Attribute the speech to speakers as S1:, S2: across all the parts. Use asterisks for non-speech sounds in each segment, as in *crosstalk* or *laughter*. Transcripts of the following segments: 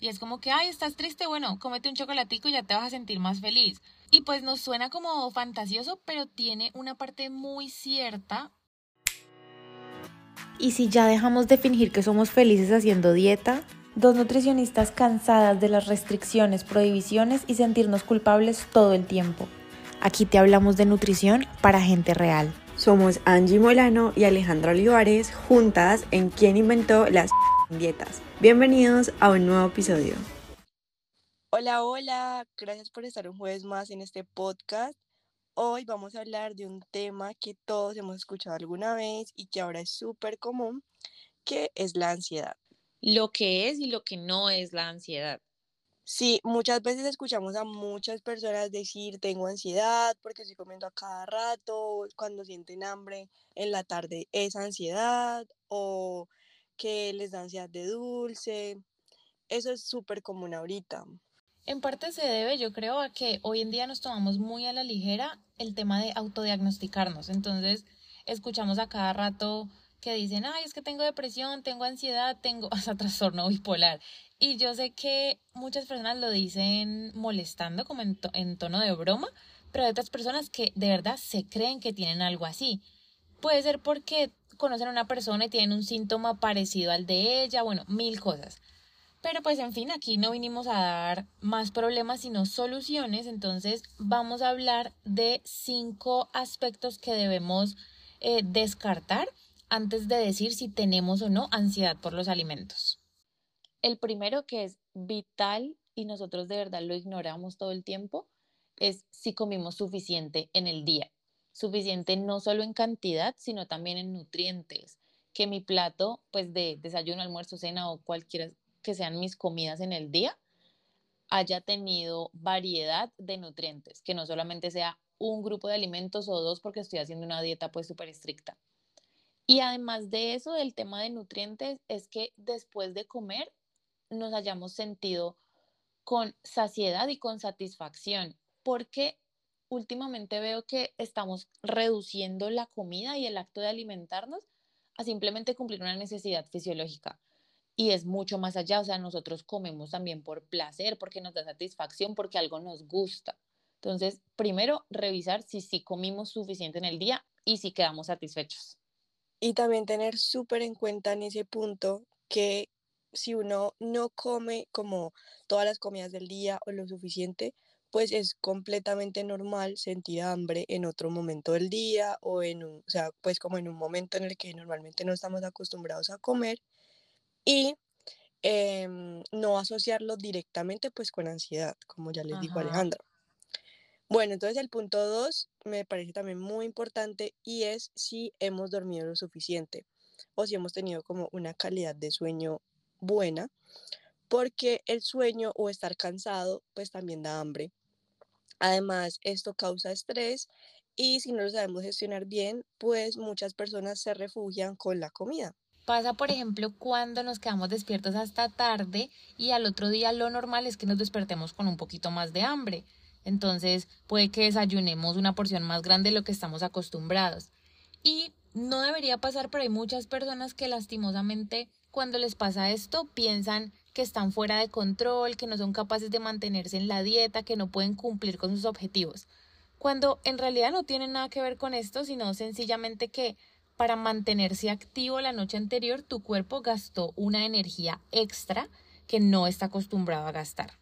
S1: Y es como que, ay, estás triste, bueno, cómete un chocolatico y ya te vas a sentir más feliz. Y pues nos suena como fantasioso, pero tiene una parte muy cierta.
S2: Y si ya dejamos de fingir que somos felices haciendo dieta, dos nutricionistas cansadas de las restricciones, prohibiciones y sentirnos culpables todo el tiempo. Aquí te hablamos de nutrición para gente real.
S3: Somos Angie Molano y Alejandra Olivares, juntas en Quién inventó las dietas. Bienvenidos a un nuevo episodio.
S4: Hola, hola, gracias por estar un jueves más en este podcast. Hoy vamos a hablar de un tema que todos hemos escuchado alguna vez y que ahora es súper común, que es la ansiedad.
S1: Lo que es y lo que no es la ansiedad.
S4: Sí, muchas veces escuchamos a muchas personas decir tengo ansiedad porque estoy comiendo a cada rato, cuando sienten hambre en la tarde es ansiedad o que les da ansiedad de dulce. Eso es súper común ahorita.
S1: En parte se debe, yo creo, a que hoy en día nos tomamos muy a la ligera el tema de autodiagnosticarnos. Entonces, escuchamos a cada rato que dicen, ay, es que tengo depresión, tengo ansiedad, tengo *laughs* hasta trastorno bipolar. Y yo sé que muchas personas lo dicen molestando, como en, en tono de broma, pero hay otras personas que de verdad se creen que tienen algo así. Puede ser porque conocen a una persona y tienen un síntoma parecido al de ella, bueno, mil cosas. Pero pues en fin, aquí no vinimos a dar más problemas, sino soluciones. Entonces vamos a hablar de cinco aspectos que debemos eh, descartar antes de decir si tenemos o no ansiedad por los alimentos. El primero que es vital y nosotros de verdad lo ignoramos todo el tiempo es si comimos suficiente en el día. Suficiente no solo en cantidad, sino también en nutrientes. Que mi plato, pues de desayuno, almuerzo, cena o cualquiera que sean mis comidas en el día, haya tenido variedad de nutrientes, que no solamente sea un grupo de alimentos o dos porque estoy haciendo una dieta pues súper estricta. Y además de eso, del tema de nutrientes, es que después de comer nos hayamos sentido con saciedad y con satisfacción, porque últimamente veo que estamos reduciendo la comida y el acto de alimentarnos a simplemente cumplir una necesidad fisiológica. Y es mucho más allá, o sea, nosotros comemos también por placer, porque nos da satisfacción, porque algo nos gusta. Entonces, primero, revisar si sí comimos suficiente en el día y si quedamos satisfechos.
S4: Y también tener súper en cuenta en ese punto que si uno no come como todas las comidas del día o lo suficiente, pues es completamente normal sentir hambre en otro momento del día o en un, o sea, pues como en un momento en el que normalmente no estamos acostumbrados a comer y em, no asociarlo directamente pues con ansiedad, como ya les dijo Alejandra. Bueno, entonces el punto dos me parece también muy importante y es si hemos dormido lo suficiente o si hemos tenido como una calidad de sueño buena, porque el sueño o estar cansado pues también da hambre. Además, esto causa estrés y si no lo sabemos gestionar bien, pues muchas personas se refugian con la comida.
S1: Pasa, por ejemplo, cuando nos quedamos despiertos hasta tarde y al otro día lo normal es que nos despertemos con un poquito más de hambre. Entonces puede que desayunemos una porción más grande de lo que estamos acostumbrados. Y no debería pasar, pero hay muchas personas que lastimosamente cuando les pasa esto piensan que están fuera de control, que no son capaces de mantenerse en la dieta, que no pueden cumplir con sus objetivos. Cuando en realidad no tienen nada que ver con esto, sino sencillamente que para mantenerse activo la noche anterior tu cuerpo gastó una energía extra que no está acostumbrado a gastar.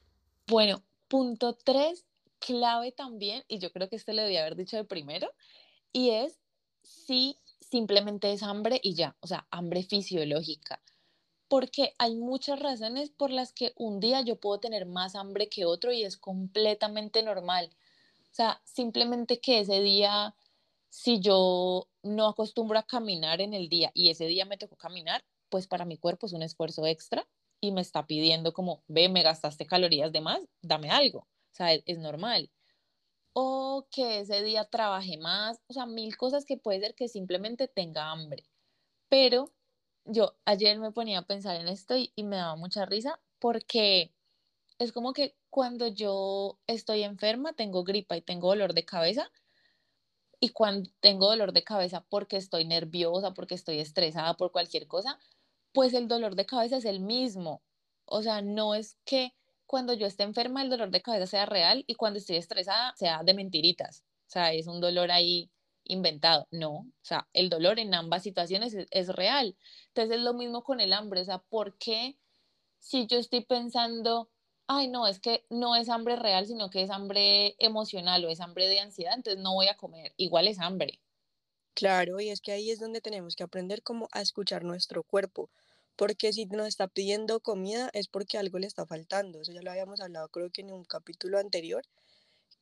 S1: Bueno, punto tres clave también, y yo creo que este le debía haber dicho de primero, y es si simplemente es hambre y ya, o sea, hambre fisiológica. Porque hay muchas razones por las que un día yo puedo tener más hambre que otro y es completamente normal. O sea, simplemente que ese día, si yo no acostumbro a caminar en el día y ese día me tocó caminar, pues para mi cuerpo es un esfuerzo extra y me está pidiendo como, ve, me gastaste calorías de más, dame algo. O sea, es, normal. O que ese día trabaje más, o sea, mil cosas que puede ser que simplemente tenga hambre. Pero yo ayer me ponía a pensar en esto y, me daba mucha risa porque es como que cuando yo estoy enferma, tengo gripa y tengo dolor de cabeza, y cuando tengo dolor de cabeza porque estoy nerviosa, porque estoy estresada por cualquier cosa, pues el dolor de cabeza es el mismo O sea, no es que cuando yo esté enferma el dolor de cabeza sea real y cuando estoy estresada sea de mentiritas. O sea, es un dolor ahí inventado. No, o sea, el dolor en ambas situaciones es, real. Entonces es lo mismo con el hambre. O sea, ¿por qué si yo estoy pensando, ay, no, es que no es hambre real, sino que es hambre emocional o es hambre de ansiedad, entonces no voy a comer. Igual es hambre.
S4: Claro, y es que ahí es donde tenemos que aprender como a escuchar nuestro cuerpo, porque si nos está pidiendo comida es porque algo le está faltando. Eso ya lo habíamos hablado creo que en un capítulo anterior,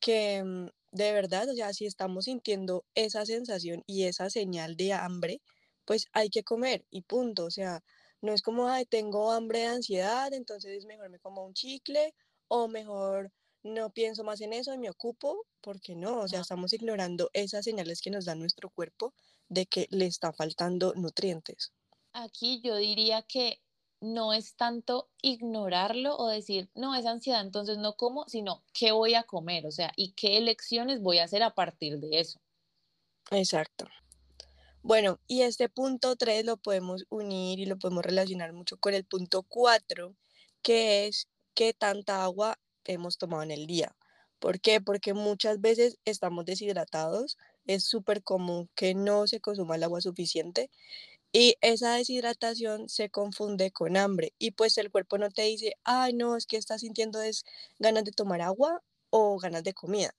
S4: que mm, de verdad, o sea, si estamos sintiendo esa sensación y esa señal de hambre, pues hay que comer y punto. O sea, no es como, ay, tengo hambre de ansiedad, entonces mejor me como un chicle o mejor no pienso más en eso y me ocupo, porque no, o sea, estamos ignorando esas señales que nos da nuestro cuerpo de que le está faltando nutrientes.
S1: Aquí yo diría que no es tanto ignorarlo o decir, no, es ansiedad, entonces no como, sino qué voy a comer, o sea, y qué elecciones voy a hacer a partir de eso.
S4: Exacto. Bueno, y este punto 3 lo podemos unir y lo podemos relacionar mucho con el punto 4, que es qué tanta agua hemos tomado en el día. ¿Por qué? Porque muchas veces estamos deshidratados, es súper común que no se consuma el agua suficiente y esa deshidratación se confunde con hambre y pues el cuerpo no te dice, ay no, es que estás sintiendo es ganas de tomar agua o ganas de comida.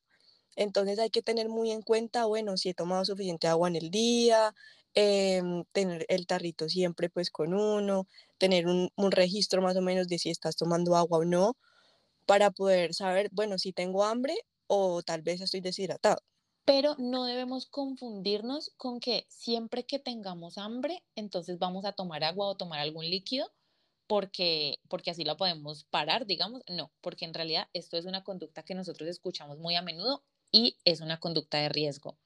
S4: Entonces hay que tener muy en cuenta, bueno, si he tomado suficiente agua en el día, em, tener el tarrito siempre pues con uno, tener un, un registro más o menos de si estás tomando agua o no, para poder saber, bueno, si tengo hambre o tal vez estoy deshidratado.
S1: Pero no debemos confundirnos con que siempre que tengamos hambre, entonces vamos a tomar agua o tomar algún líquido porque, porque así lo podemos parar, digamos. No, porque en realidad esto es una conducta que nosotros escuchamos muy a menudo y es una conducta de riesgo.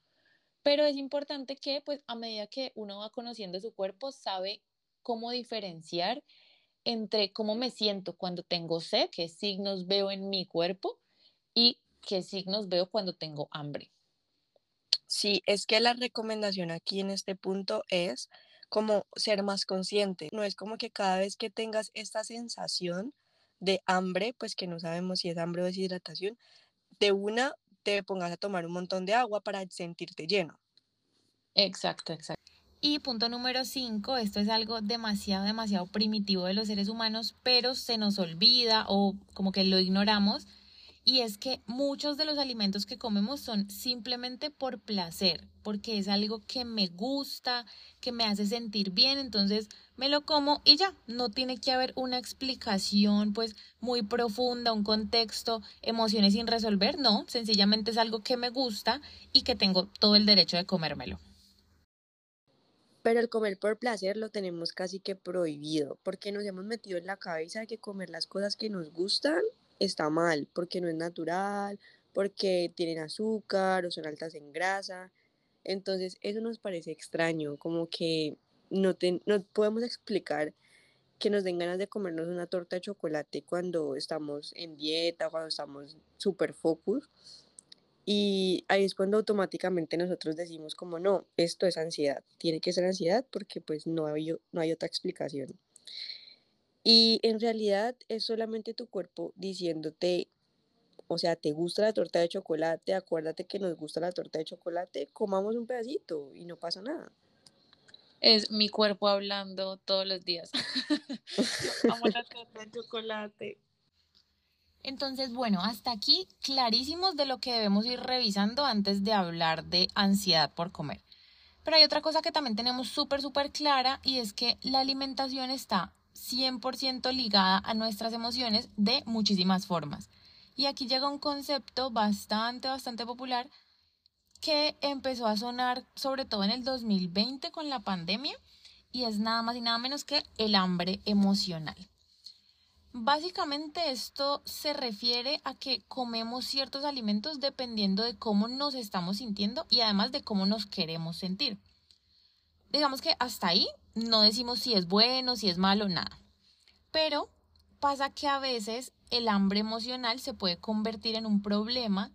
S1: Pero es importante que, pues, a medida que uno va conociendo su cuerpo, sabe cómo diferenciar entre cómo me siento cuando tengo sed, qué signos veo en mi cuerpo y qué signos veo cuando tengo hambre.
S4: Sí, es que la recomendación aquí en este punto es como ser más consciente. No es como que cada vez que tengas esta sensación de hambre, pues que no sabemos si es hambre o deshidratación, de una te pongas a tomar un montón de agua para sentirte lleno.
S1: Exacto, exacto. Y punto número cinco, esto es algo demasiado, demasiado primitivo de los seres humanos, pero se nos olvida o como que lo ignoramos, y es que muchos de los alimentos que comemos son simplemente por placer, porque es algo que me gusta, que me hace sentir bien, entonces me lo como y ya, no tiene que haber una explicación pues muy profunda, un contexto, emociones sin resolver, no, sencillamente es algo que me gusta y que tengo todo el derecho de comérmelo.
S4: Pero el comer por placer lo tenemos casi que prohibido, porque nos hemos metido en la cabeza que comer las cosas que nos gustan está mal, porque no es natural, porque tienen azúcar o son altas en grasa. Entonces eso nos parece extraño, como que no, no podemos explicar que nos den ganas de comernos una torta de chocolate cuando estamos en dieta, cuando estamos super focus y ahí es cuando automáticamente nosotros decimos como no, esto es ansiedad, tiene que ser ansiedad porque pues no hay, no hay otra explicación. Y en realidad es solamente tu cuerpo diciéndote, o sea, te gusta la torta de chocolate, acuérdate que nos gusta la torta de chocolate, comamos un pedacito y no pasa nada.
S1: Es mi cuerpo hablando todos los días. *laughs* amo la *laughs* torta de chocolate. Entonces, bueno, hasta aquí clarísimos de lo que debemos ir revisando antes de hablar de ansiedad por comer. Pero hay otra cosa que también tenemos súper, súper clara y es que la alimentación está 100% ligada a nuestras emociones de muchísimas formas. Y aquí llega un concepto bastante, bastante popular que empezó a sonar sobre todo en el 2020 con la pandemia y es nada más y nada menos que el hambre emocional. Básicamente esto se refiere a que comemos ciertos alimentos dependiendo de cómo nos estamos sintiendo y además de cómo nos queremos sentir. Digamos que hasta ahí no decimos si es bueno, si es malo, nada. Pero pasa que a veces el hambre emocional se puede convertir en un problema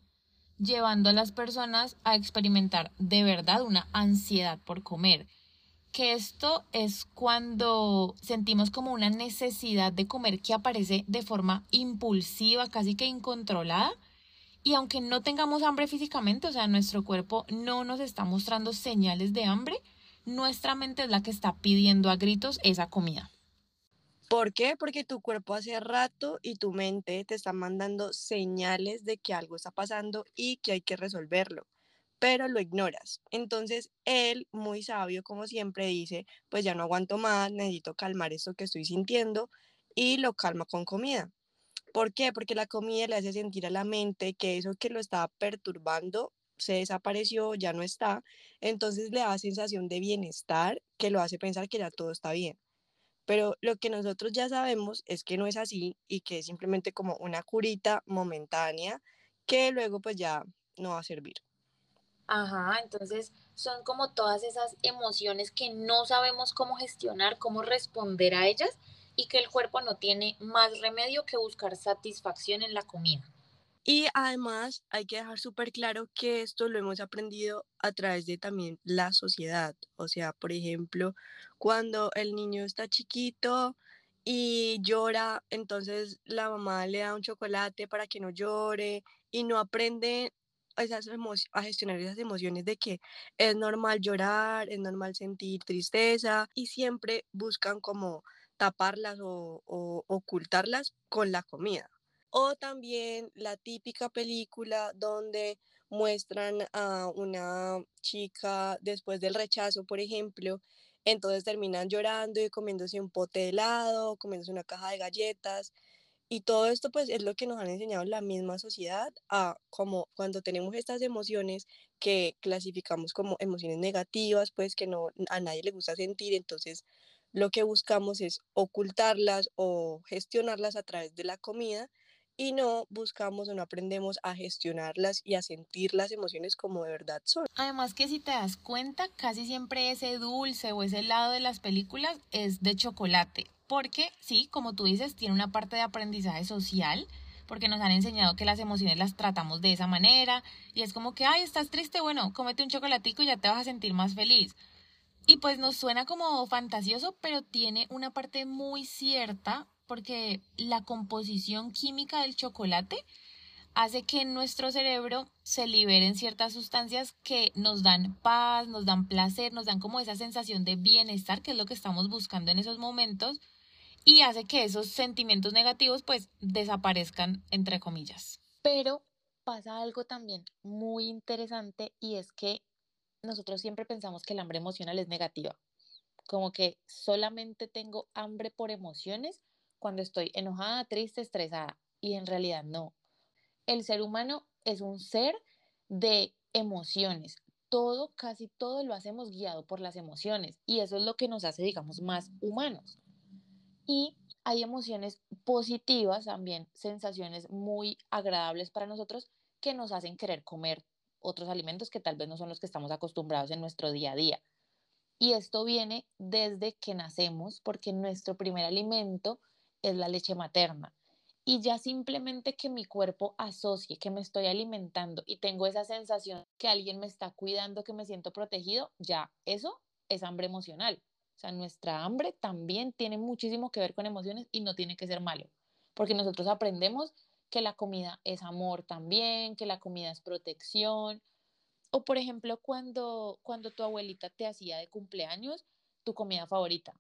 S1: llevando a las personas a experimentar de verdad una ansiedad por comer que esto es cuando sentimos como una necesidad de comer que aparece de forma impulsiva, casi que incontrolada. Y aunque no tengamos hambre físicamente, o sea, nuestro cuerpo no nos está mostrando señales de hambre, nuestra mente es la que está pidiendo a gritos esa comida.
S4: ¿Por qué? Porque tu cuerpo hace rato y tu mente te está mandando señales de que algo está pasando y que hay que resolverlo pero lo ignoras. Entonces él, muy sabio como siempre, dice, pues ya no aguanto más, necesito calmar esto que estoy sintiendo y lo calma con comida. ¿Por qué? Porque la comida le hace sentir a la mente que eso que lo estaba perturbando se desapareció, ya no está, entonces le da sensación de bienestar que lo hace pensar que ya todo está bien. Pero lo que nosotros ya sabemos es que no es así y que es simplemente como una curita momentánea que luego pues ya no va a servir.
S1: Ajá, entonces son como todas esas emociones que no sabemos cómo gestionar, cómo responder a ellas y que el cuerpo no tiene más remedio que buscar satisfacción en la comida.
S4: Y además hay que dejar súper claro que esto lo hemos aprendido a través de también la sociedad. O sea, por ejemplo, cuando el niño está chiquito y llora, entonces la mamá le da un chocolate para que no llore y no aprende esas a gestionar esas emociones de que es normal llorar, es normal sentir tristeza y siempre buscan como taparlas o, o ocultarlas con la comida. O también la típica película donde muestran a una chica después del rechazo, por ejemplo, entonces terminan llorando y comiéndose un pote de helado, comiéndose una caja de galletas y todo esto pues es lo que nos han enseñado la misma sociedad a como cuando tenemos estas emociones que clasificamos como emociones negativas, pues que no a nadie le gusta sentir, entonces lo que buscamos es ocultarlas o gestionarlas a través de la comida y no buscamos o no aprendemos a gestionarlas y a sentir las emociones como de verdad son.
S1: Además que si te das cuenta, casi siempre ese dulce o ese helado de las películas es de chocolate porque sí, como tú dices, tiene una parte de aprendizaje social, porque nos han enseñado que las emociones las tratamos de esa manera, y es como que, ay, estás triste, bueno, cómete un chocolatico y ya te vas a sentir más feliz. Y pues nos suena como fantasioso, pero tiene una parte muy cierta, porque la composición química del chocolate hace que en nuestro cerebro se liberen ciertas sustancias que nos dan paz, nos dan placer, nos dan como esa sensación de bienestar, que es lo que estamos buscando en esos momentos, y hace que esos sentimientos negativos pues desaparezcan, entre comillas. Pero pasa algo también muy interesante y es que nosotros siempre pensamos que el hambre emocional es negativa, como que solamente tengo hambre por emociones cuando estoy enojada, triste, estresada, y en realidad no. El ser humano es un ser de emociones. Todo, casi todo lo hacemos guiado por las emociones y eso es lo que nos hace, digamos, más humanos. Y hay emociones positivas también, sensaciones muy agradables para nosotros que nos hacen querer comer otros alimentos que tal vez no son los que estamos acostumbrados en nuestro día a día. Y esto viene desde que nacemos porque nuestro primer alimento es la leche materna. Y ya simplemente que mi cuerpo asocie que me estoy alimentando y tengo esa sensación que alguien me está cuidando, que me siento protegido, ya eso es hambre emocional. O sea, nuestra hambre también tiene muchísimo que ver con emociones y no tiene que ser malo, porque nosotros aprendemos que la comida es amor también, que la comida es protección. O por ejemplo, cuando, cuando tu abuelita te hacía de cumpleaños tu comida favorita.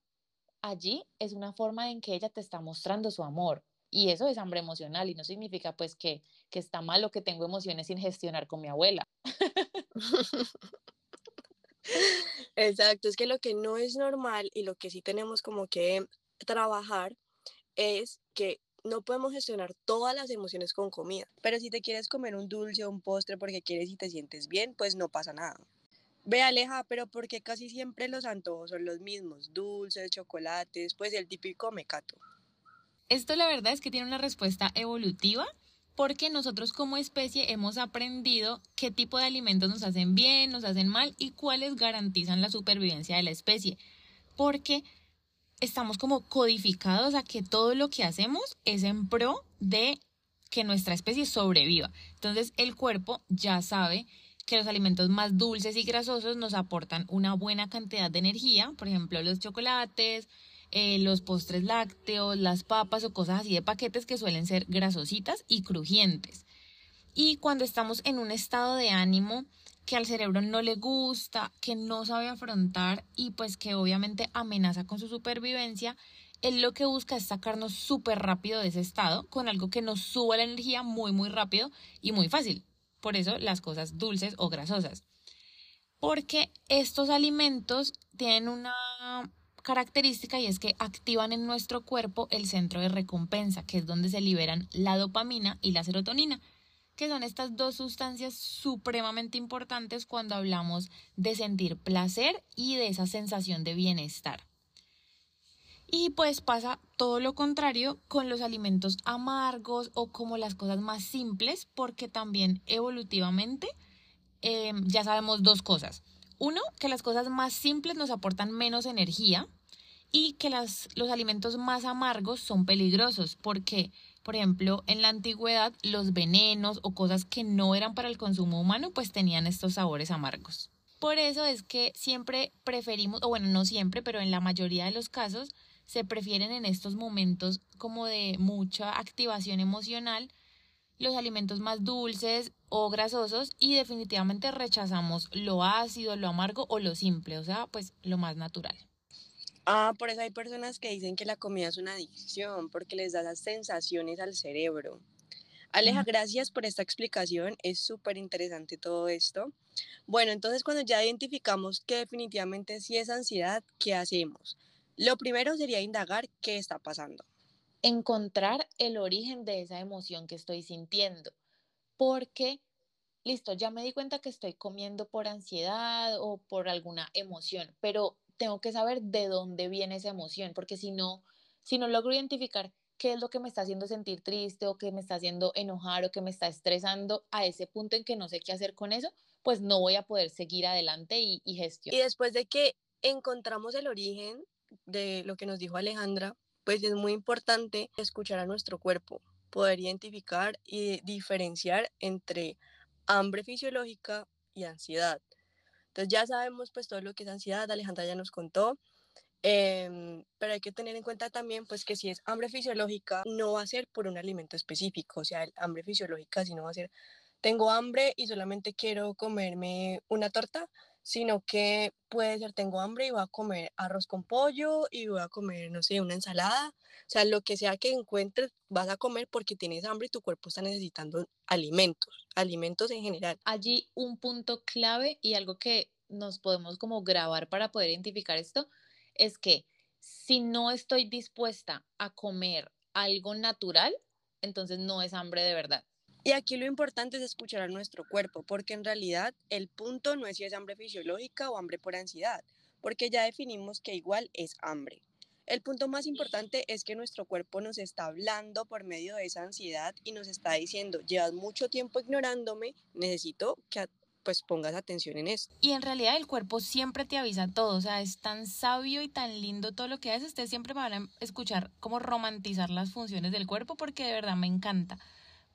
S1: Allí es una forma en que ella te está mostrando su amor. Y eso es hambre emocional y no significa pues que, que está malo que tengo emociones sin gestionar con mi abuela. *laughs*
S4: Exacto, es que lo que no es normal y lo que sí tenemos como que trabajar es que no podemos gestionar todas las emociones con comida, pero si te quieres comer un dulce o un postre porque quieres y te sientes bien, pues no pasa nada. Ve Aleja, pero porque casi siempre los antojos son los mismos, dulces, chocolates, pues el típico mecato.
S1: Esto la verdad es que tiene una respuesta evolutiva porque nosotros como especie hemos aprendido qué tipo de alimentos nos hacen bien, nos hacen mal y cuáles garantizan la supervivencia de la especie. Porque estamos como codificados a que todo lo que hacemos es en pro de que nuestra especie sobreviva. Entonces el cuerpo ya sabe que los alimentos más dulces y grasosos nos aportan una buena cantidad de energía, por ejemplo los chocolates, eh, los postres lácteos, las papas o cosas así de paquetes que suelen ser grasositas y crujientes. Y cuando estamos en un estado de ánimo que al cerebro no le gusta, que no sabe afrontar y pues que obviamente amenaza con su supervivencia, él lo que busca es sacarnos súper rápido de ese estado con algo que nos suba la energía muy muy rápido y muy fácil. Por eso las cosas dulces o grasosas. Porque estos alimentos tienen una característica y es que activan en nuestro cuerpo el centro de recompensa, que es donde se liberan la dopamina y la serotonina, que son estas dos sustancias supremamente importantes cuando hablamos de sentir placer y de esa sensación de bienestar. Y pues pasa todo lo contrario con los alimentos amargos o como las cosas más simples, porque también evolutivamente em, ya sabemos dos cosas. Uno, que las cosas más simples nos aportan menos energía y que las, los alimentos más amargos son peligrosos porque, por ejemplo, en la antigüedad los venenos o cosas que no eran para el consumo humano pues tenían estos sabores amargos. Por eso es que siempre preferimos, o bueno, no siempre, pero en la mayoría de los casos, se prefieren en estos momentos como de mucha activación emocional los alimentos más dulces o grasosos y definitivamente rechazamos lo ácido, lo amargo o lo simple, o sea, pues lo más natural.
S4: Ah, por eso hay personas que dicen que la comida es una adicción porque les da las sensaciones al cerebro. Aleja, gracias por esta explicación, es súper interesante todo esto. Bueno, entonces cuando ya identificamos que definitivamente sí es ansiedad, ¿qué hacemos? Lo primero sería indagar qué está pasando.
S2: Encontrar el origen de esa emoción que estoy sintiendo. Porque, listo, ya me di cuenta que estoy comiendo por ansiedad o por alguna emoción, pero tengo que saber de dónde viene esa emoción, porque si no, si no logro identificar qué es lo que me está haciendo sentir triste o que me está haciendo enojar o que me está estresando a ese punto en que no sé qué hacer con eso, pues no voy a poder seguir adelante y, y gestionar.
S4: Y después de que encontramos el origen, de lo que nos dijo Alejandra, pues es muy importante escuchar a nuestro cuerpo, poder identificar y diferenciar entre hambre fisiológica y ansiedad. Entonces ya sabemos pues todo lo que es ansiedad, Alejandra ya nos contó, em, pero hay que tener en cuenta también pues que si es hambre fisiológica no va a ser por un alimento específico, o sea, el hambre fisiológica si no va a ser tengo hambre y solamente quiero comerme una torta, sino que puede ser tengo hambre y voy a comer arroz con pollo y voy a comer, no sé, una ensalada. O sea, lo que sea que encuentres, vas a comer porque tienes hambre y tu cuerpo está necesitando alimentos, alimentos en general.
S2: Allí un punto clave y algo que nos podemos como grabar para poder identificar esto es que si no estoy dispuesta a comer algo natural, entonces no es hambre de verdad.
S4: Y aquí lo importante es escuchar a nuestro cuerpo, porque en realidad el punto no es si es hambre fisiológica o hambre por ansiedad, porque ya definimos que igual es hambre. El punto más importante es que nuestro cuerpo nos está hablando por medio de esa ansiedad y nos está diciendo, llevas mucho tiempo ignorándome, necesito que pues pongas atención en esto.
S1: Y en realidad el cuerpo siempre te avisa todo, o sea, es tan sabio y tan lindo todo lo que hace, ustedes siempre van a escuchar cómo romantizar las funciones del cuerpo porque de verdad me encanta.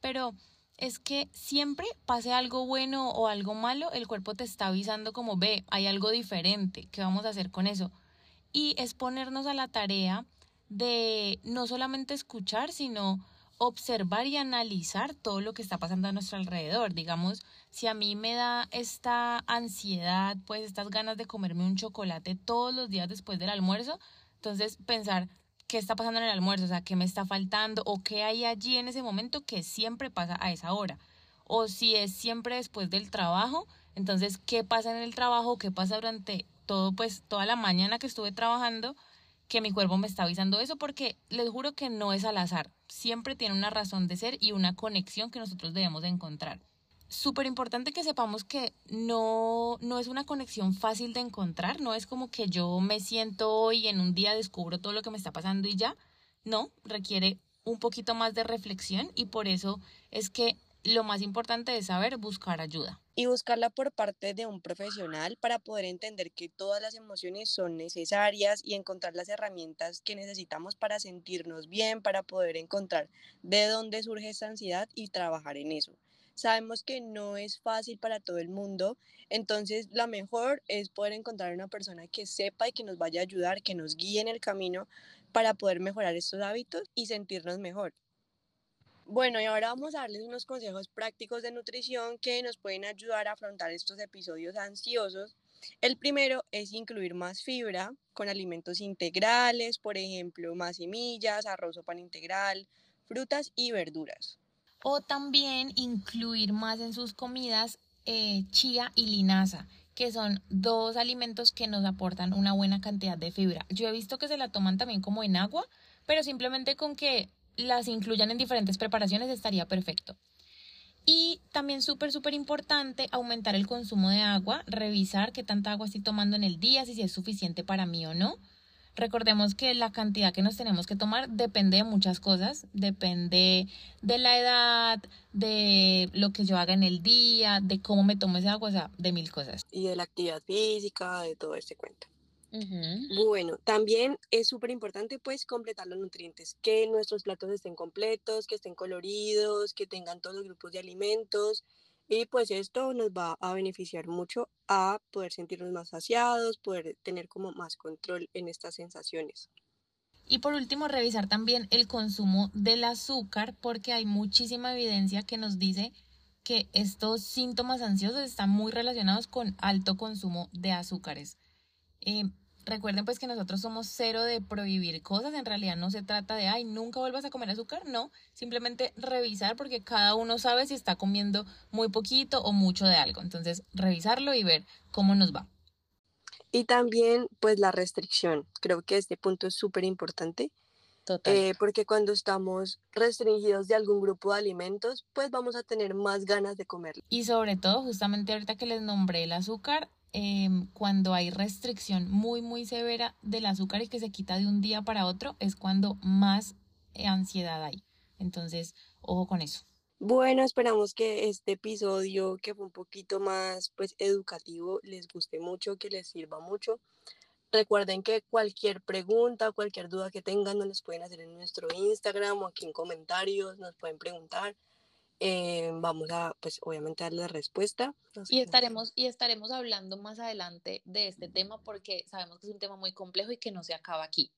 S1: Pero es que siempre pase algo bueno o algo malo, el cuerpo te está avisando como ve, hay algo diferente, ¿qué vamos a hacer con eso? Y es ponernos a la tarea de no solamente escuchar, sino observar y analizar todo lo que está pasando a nuestro alrededor. Digamos, si a mí me da esta ansiedad, pues estas ganas de comerme un chocolate todos los días después del almuerzo, entonces pensar, qué está pasando en el almuerzo, o sea, qué me está faltando o qué hay allí en ese momento que siempre pasa a esa hora. O si es siempre después del trabajo, entonces, ¿qué pasa en el trabajo? ¿Qué pasa durante todo, pues, toda la mañana que estuve trabajando? que mi cuerpo me está avisando eso porque les juro que no es al azar, siempre tiene una razón de ser y una conexión que nosotros debemos de encontrar súper importante que sepamos que no, no es una conexión fácil de encontrar, no es como que yo me siento hoy en un día descubro todo lo que me está pasando y ya, no, requiere un poquito más de reflexión y por eso es que lo más importante es saber buscar ayuda.
S4: Y buscarla por parte de un profesional para poder entender que todas las emociones son necesarias y encontrar las herramientas que necesitamos para sentirnos bien, para poder encontrar de dónde surge esta ansiedad y trabajar en eso. Sabemos que no es fácil para todo el mundo, entonces la mejor es poder encontrar una persona que sepa y que nos vaya a ayudar, que nos guíe en el camino para poder mejorar estos hábitos y sentirnos mejor. Bueno, y ahora vamos a darles unos consejos prácticos de nutrición que nos pueden ayudar a afrontar estos episodios ansiosos. El primero es incluir más fibra con alimentos integrales, por ejemplo, más semillas, arroz o pan integral, frutas y verduras.
S1: O también incluir más en sus comidas eh, chía y linaza, que son dos alimentos que nos aportan una buena cantidad de fibra. Yo he visto que se la toman también como en agua, pero simplemente con que las incluyan en diferentes preparaciones estaría perfecto. Y también súper, súper importante aumentar el consumo de agua, revisar qué tanta agua estoy tomando en el día, si es suficiente para mí o no. Recordemos que la cantidad que nos tenemos que tomar depende de muchas cosas, depende de la edad, de lo que yo haga en el día, de cómo me tomo ese agua, o sea, de mil cosas.
S4: Y de la actividad física, de todo este cuento. Bueno, también es súper importante pues completar los nutrientes, que nuestros platos estén completos, que estén coloridos, que tengan todos los grupos de alimentos y pues esto nos va a beneficiar mucho a poder sentirnos más saciados, poder tener como más control en estas sensaciones.
S1: Y por último, revisar también el consumo del azúcar porque hay muchísima evidencia que nos dice que estos síntomas ansiosos están muy relacionados con alto consumo de azúcares. Eh, recuerden pues que nosotros somos cero de prohibir cosas, en realidad no se trata de, ay, nunca vuelvas a comer azúcar, no, simplemente revisar porque cada uno sabe si está comiendo muy poquito o mucho de algo, entonces revisarlo y ver cómo nos va.
S4: Y también pues la restricción, creo que este punto es súper importante. Eh, porque cuando estamos restringidos de algún grupo de alimentos, pues vamos a tener más ganas de comer.
S1: Y sobre todo, justamente ahorita que les nombré el azúcar, Em, cuando hay restricción muy, muy severa del azúcar y que se quita de un día para otro, es cuando más eh, ansiedad hay. Entonces, ojo con eso.
S4: Bueno, esperamos que este episodio, que fue un poquito más pues educativo, les guste mucho, que les sirva mucho. Recuerden que cualquier pregunta, cualquier duda que tengan, nos las pueden hacer en nuestro Instagram o aquí en comentarios, nos pueden preguntar. Eh, vamos a, pues obviamente, darle la respuesta.
S5: y, estaremos, y estaremos hablando más adelante de este tema porque sabemos que es un tema muy complejo y que no se acaba aquí.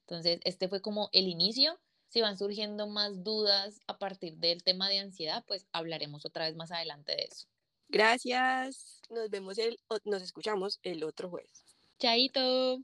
S5: Entonces, este fue como el inicio. Si van surgiendo más dudas a partir del tema de ansiedad, pues hablaremos otra vez más adelante de eso.
S4: Gracias. Nos vemos el, nos escuchamos el otro jueves.
S5: Chaito.